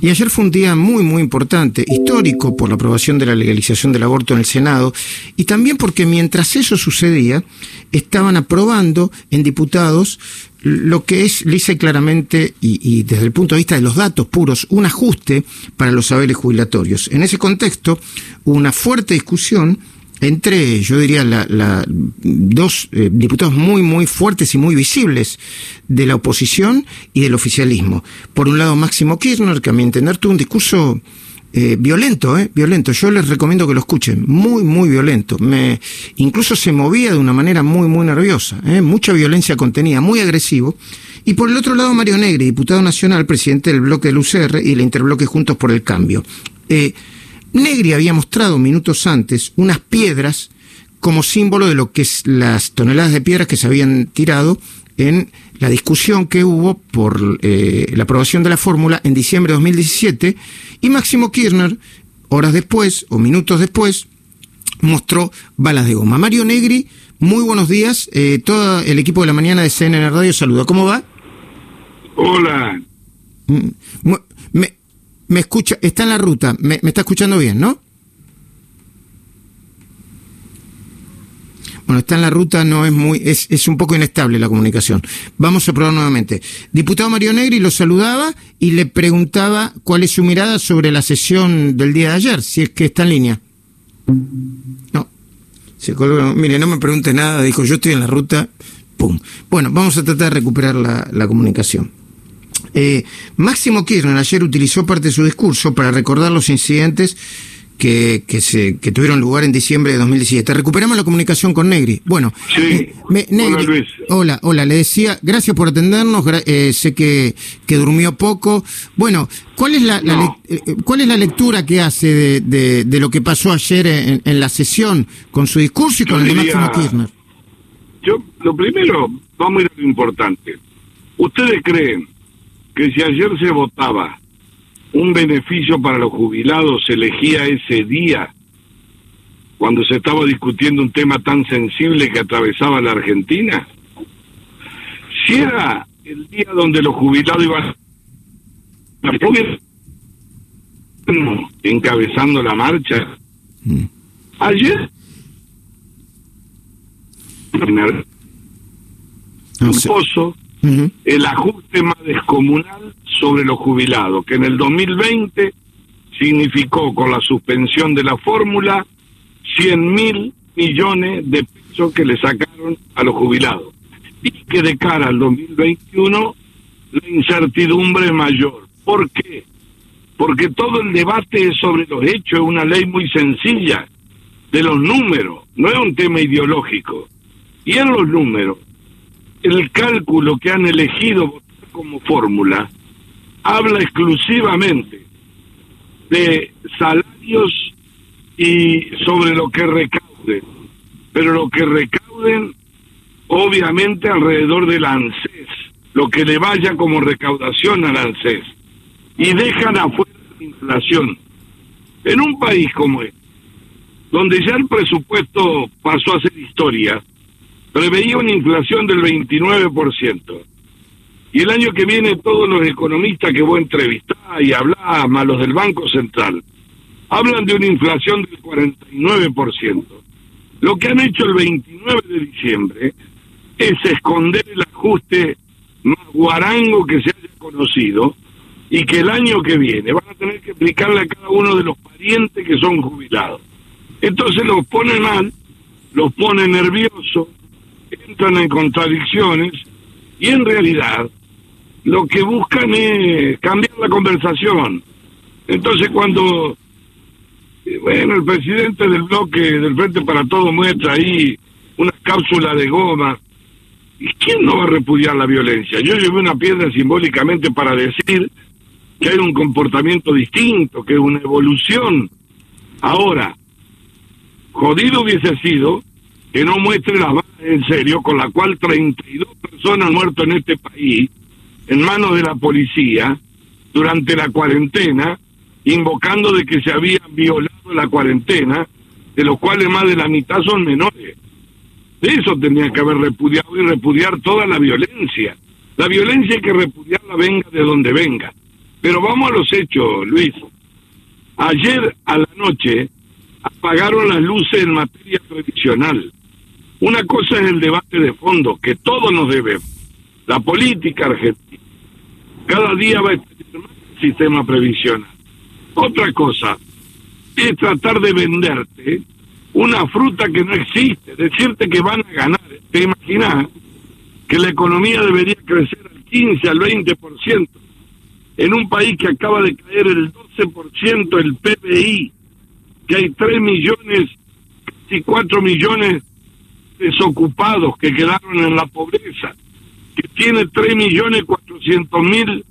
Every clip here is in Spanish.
Y ayer fue un día muy, muy importante, histórico por la aprobación de la legalización del aborto en el Senado y también porque mientras eso sucedía, estaban aprobando en diputados lo que es lisa y claramente, y, y, desde el punto de vista de los datos puros, un ajuste para los saberes jubilatorios. En ese contexto, una fuerte discusión entre, yo diría, la, la, dos eh, diputados muy, muy fuertes y muy visibles de la oposición y del oficialismo. Por un lado, Máximo Kirchner, que a mi entender tuvo un discurso eh, violento, eh, violento. Yo les recomiendo que lo escuchen, muy, muy violento. Me, incluso se movía de una manera muy, muy nerviosa, eh, mucha violencia contenida, muy agresivo. Y por el otro lado, Mario Negri, diputado nacional, presidente del bloque del UCR y el interbloque Juntos por el Cambio. Eh, Negri había mostrado minutos antes unas piedras como símbolo de lo que es las toneladas de piedras que se habían tirado en la discusión que hubo por eh, la aprobación de la fórmula en diciembre de 2017 y Máximo Kirchner, horas después o minutos después, mostró balas de goma. Mario Negri, muy buenos días. Eh, todo el equipo de la mañana de CNN Radio saluda. ¿Cómo va? Hola. Me, escucha, está en la ruta, me, me está escuchando bien, ¿no? Bueno, está en la ruta, no es muy, es, es un poco inestable la comunicación. Vamos a probar nuevamente. Diputado Mario Negri lo saludaba y le preguntaba cuál es su mirada sobre la sesión del día de ayer, si es que está en línea. No. Se colgó. Mire, no me pregunte nada, dijo, yo estoy en la ruta, pum. Bueno, vamos a tratar de recuperar la, la comunicación. Eh, Máximo Kirchner ayer utilizó parte de su discurso para recordar los incidentes que, que, se, que tuvieron lugar en diciembre de 2017. Recuperamos la comunicación con Negri. Bueno, sí. eh, me, Negri, hola, Luis. hola, hola, le decía, gracias por atendernos, eh, sé que, que durmió poco. Bueno, ¿cuál es la, no. la cuál es la lectura que hace de, de, de lo que pasó ayer en, en, la sesión con su discurso y con el de Máximo Kirchner? Yo, lo primero, vamos a ir a lo importante. ¿Ustedes creen que si ayer se votaba un beneficio para los jubilados se elegía ese día cuando se estaba discutiendo un tema tan sensible que atravesaba la Argentina? Si era el día donde los jubilados iban encabezando la marcha, Mm. ayer No sé. pozo El ajuste más descomunal sobre los jubilados, que en el 2020 significó con la suspensión de la fórmula 100 mil millones de pesos que le sacaron a los jubilados. Y que de cara al 2021 la incertidumbre es mayor. ¿Por qué? Porque todo el debate es sobre los hechos, es una ley muy sencilla, de los números, no es un tema ideológico. Y en los números, el cálculo que han elegido como fórmula habla exclusivamente de salarios y sobre lo que recauden, pero lo que recauden obviamente alrededor del ANSES, lo que le vaya como recaudación al ANSES, y dejan afuera la inflación. En un país como este, donde ya el presupuesto pasó a ser historia, preveía una inflación del 29%. Y el año que viene todos los economistas que voy a entrevistar y hablar, más los del Banco Central, hablan de una inflación del 49%. Lo que han hecho el 29 de diciembre es esconder el ajuste más guarango que se haya conocido y que el año que viene van a tener que explicarle a cada uno de los parientes que son jubilados. Entonces los pone mal, los pone nerviosos, entran en contradicciones y en realidad lo que buscan es cambiar la conversación. Entonces cuando, eh, bueno, el presidente del bloque del Frente para Todo muestra ahí una cápsula de goma, ¿y quién no va a repudiar la violencia? Yo llevé una piedra simbólicamente para decir que hay un comportamiento distinto, que es una evolución. Ahora, jodido hubiese sido que no muestre las balas en serio, con la cual 32 personas muerto en este país, en manos de la policía, durante la cuarentena, invocando de que se había violado la cuarentena, de los cuales más de la mitad son menores. De eso tenía que haber repudiado y repudiar toda la violencia. La violencia hay que repudiarla venga de donde venga. Pero vamos a los hechos, Luis. Ayer a la noche apagaron las luces en materia tradicional. Una cosa es el debate de fondo, que todos nos debemos. La política argentina. Cada día va a tener más el sistema previsional. Otra cosa es tratar de venderte una fruta que no existe, decirte que van a ganar. ¿Te imaginas que la economía debería crecer al 15, al 20%? En un país que acaba de caer el 12% el PBI, que hay 3 millones, casi 4 millones desocupados que quedaron en la pobreza, que tiene 3 millones 400 mil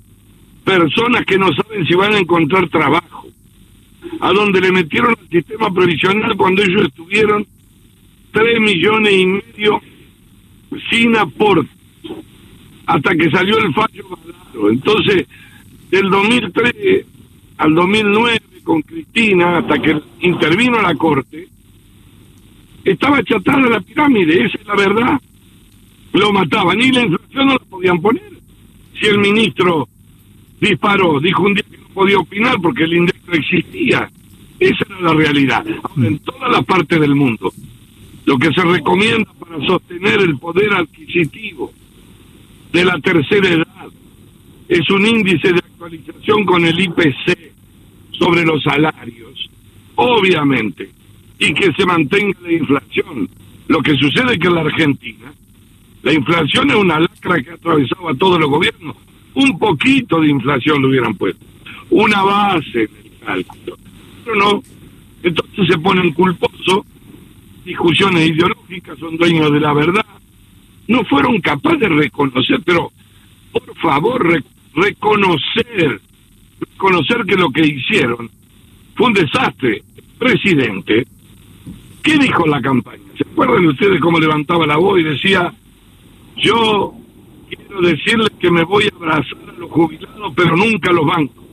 personas que no saben si van a encontrar trabajo, a donde le metieron el sistema previsional cuando ellos estuvieron 3 millones y medio sin aporte, hasta que salió el fallo Entonces, del 2003 al 2009, con Cristina, hasta que intervino la Corte, estaba achatada la pirámide, esa es la verdad. Lo mataban y la inflación no la podían poner. Si el ministro disparó, dijo un día que no podía opinar porque el index no existía. Esa era la realidad. Ahora, en todas las partes del mundo, lo que se recomienda para sostener el poder adquisitivo de la tercera edad es un índice de actualización con el IPC sobre los salarios, obviamente, y que se mantenga la inflación. Lo que sucede es que en la Argentina, la inflación es una lacra que ha atravesado a todos los gobiernos. Un poquito de inflación lo hubieran puesto, una base en el cálculo. Pero no, entonces se ponen culposos, discusiones ideológicas, son dueños de la verdad. No fueron capaces de reconocer, pero por favor, reconocer conocer que lo que hicieron fue un desastre. Presidente, ¿qué dijo la campaña? ¿Se acuerdan ustedes cómo levantaba la voz y decía, yo quiero decirles que me voy a abrazar a los jubilados, pero nunca a los bancos?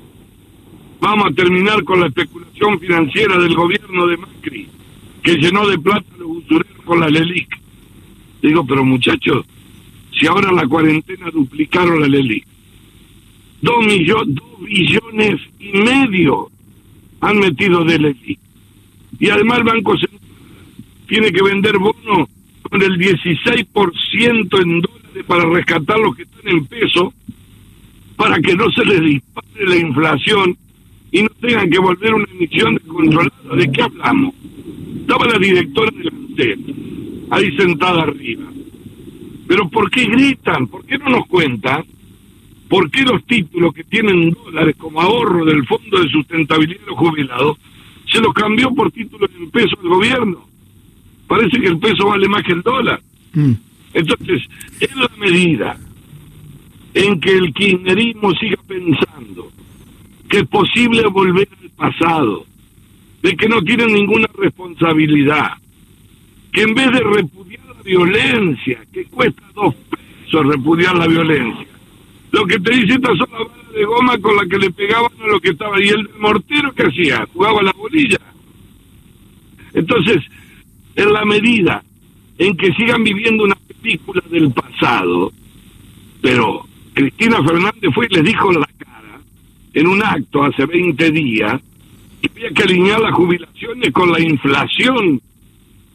Vamos a terminar con la especulación financiera del gobierno de Macri, que llenó de plata a los usureros con la LELIC. Digo, pero muchachos, si ahora la cuarentena duplicaron la LELIC, dos, millones, dos billones y medio han metido de ley. Y además el Banco Central tiene que vender bonos con el 16% en dólares para rescatar los que están en peso, para que no se les dispare la inflación y no tengan que volver una emisión descontrolada. ¿De qué hablamos? Estaba la directora del ANSES, ahí sentada arriba. Pero ¿por qué gritan? ¿Por qué no nos cuentan ¿Por qué los títulos que tienen dólares como ahorro del Fondo de Sustentabilidad de los Jubilados se los cambió por títulos en peso del gobierno? Parece que el peso vale más que el dólar. Mm. Entonces, en la medida en que el kirchnerismo siga pensando que es posible volver al pasado, de que no tienen ninguna responsabilidad, que en vez de repudiar la violencia, que cuesta dos pesos repudiar la violencia, lo que te dice esta son las de goma con la que le pegaban a lo que estaba. Y el mortero que hacía, jugaba la bolilla. Entonces, en la medida en que sigan viviendo una película del pasado, pero Cristina Fernández fue y les dijo la cara en un acto hace 20 días que había que alinear las jubilaciones con la inflación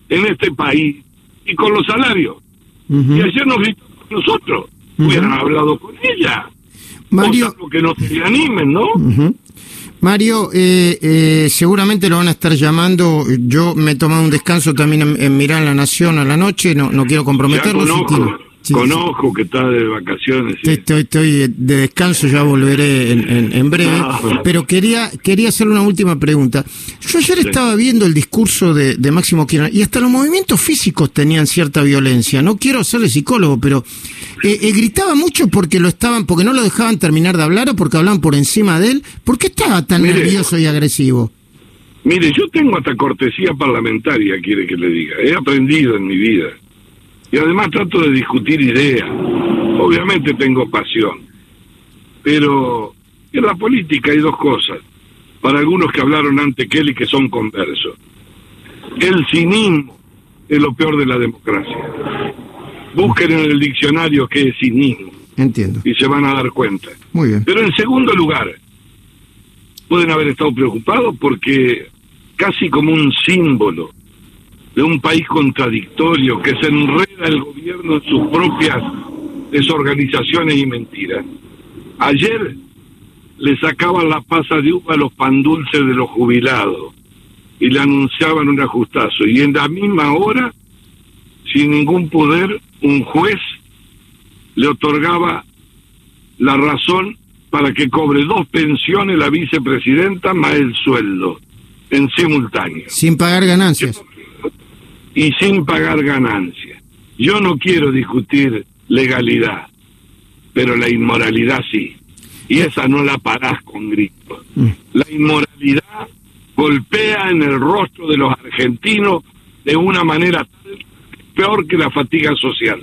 en este país y con los salarios. Y ayer nos gritó nosotros hubieran hablado con ella. Mario, que no se animen, ¿no? Mario, eh, eh, seguramente lo van a estar llamando. Yo me he tomado un descanso también en, mirar La Nación a la noche. No, no quiero comprometerlo. Conozco que está de vacaciones. Estoy, estoy de descanso, ya volveré en, breve. Ah, pero quería, quería hacer una última pregunta. Yo ayer estaba viendo el discurso de, Máximo Kirchner y hasta los movimientos físicos tenían cierta violencia. No quiero ser psicólogo, pero eh, eh, gritaba mucho porque lo estaban, porque no lo dejaban terminar de hablar o porque hablaban por encima de él. ¿Por qué estaba tan nervioso y agresivo? Mire, yo tengo hasta cortesía parlamentaria, quiere que le diga. He aprendido en mi vida y además trato de discutir ideas. Obviamente tengo pasión, pero en la política hay dos cosas, para algunos que hablaron antes que él y que son conversos. El cinismo es lo peor de la democracia. Busquen en el diccionario qué es cinismo. Entiendo. Y se van a dar cuenta. Muy bien. Pero en segundo lugar, pueden haber estado preocupados porque casi como un símbolo de un país contradictorio que se enreda el gobierno en sus propias desorganizaciones y mentiras. Ayer le sacaban la pasa de uva a los pan dulces de los jubilados y le anunciaban un ajustazo. Y en la misma hora, sin ningún poder, un juez le otorgaba la razón para que cobre dos pensiones la vicepresidenta más el sueldo en simultáneo. Sin pagar ganancias. Y sin pagar ganancias. Yo no quiero discutir legalidad, pero la inmoralidad sí. Y esa no la parás con gritos. Mm. La inmoralidad golpea en el rostro de los argentinos de una manera peor que la fatiga social.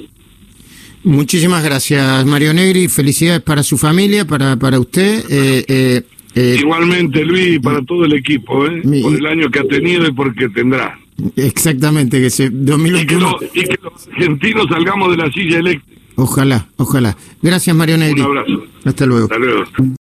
Muchísimas gracias, Mario Negri. Felicidades para su familia, para, para usted. Eh, eh, eh, Igualmente, Luis, para todo el equipo, ¿eh? Por el año que ha tenido y porque tendrá. Exactamente, que se Y que, 2021. lo- y que los argentinos salgamos de la silla eléctrica. Ojalá, ojalá. Gracias, Mario Un Negri. abrazo. Hasta luego. Hasta luego.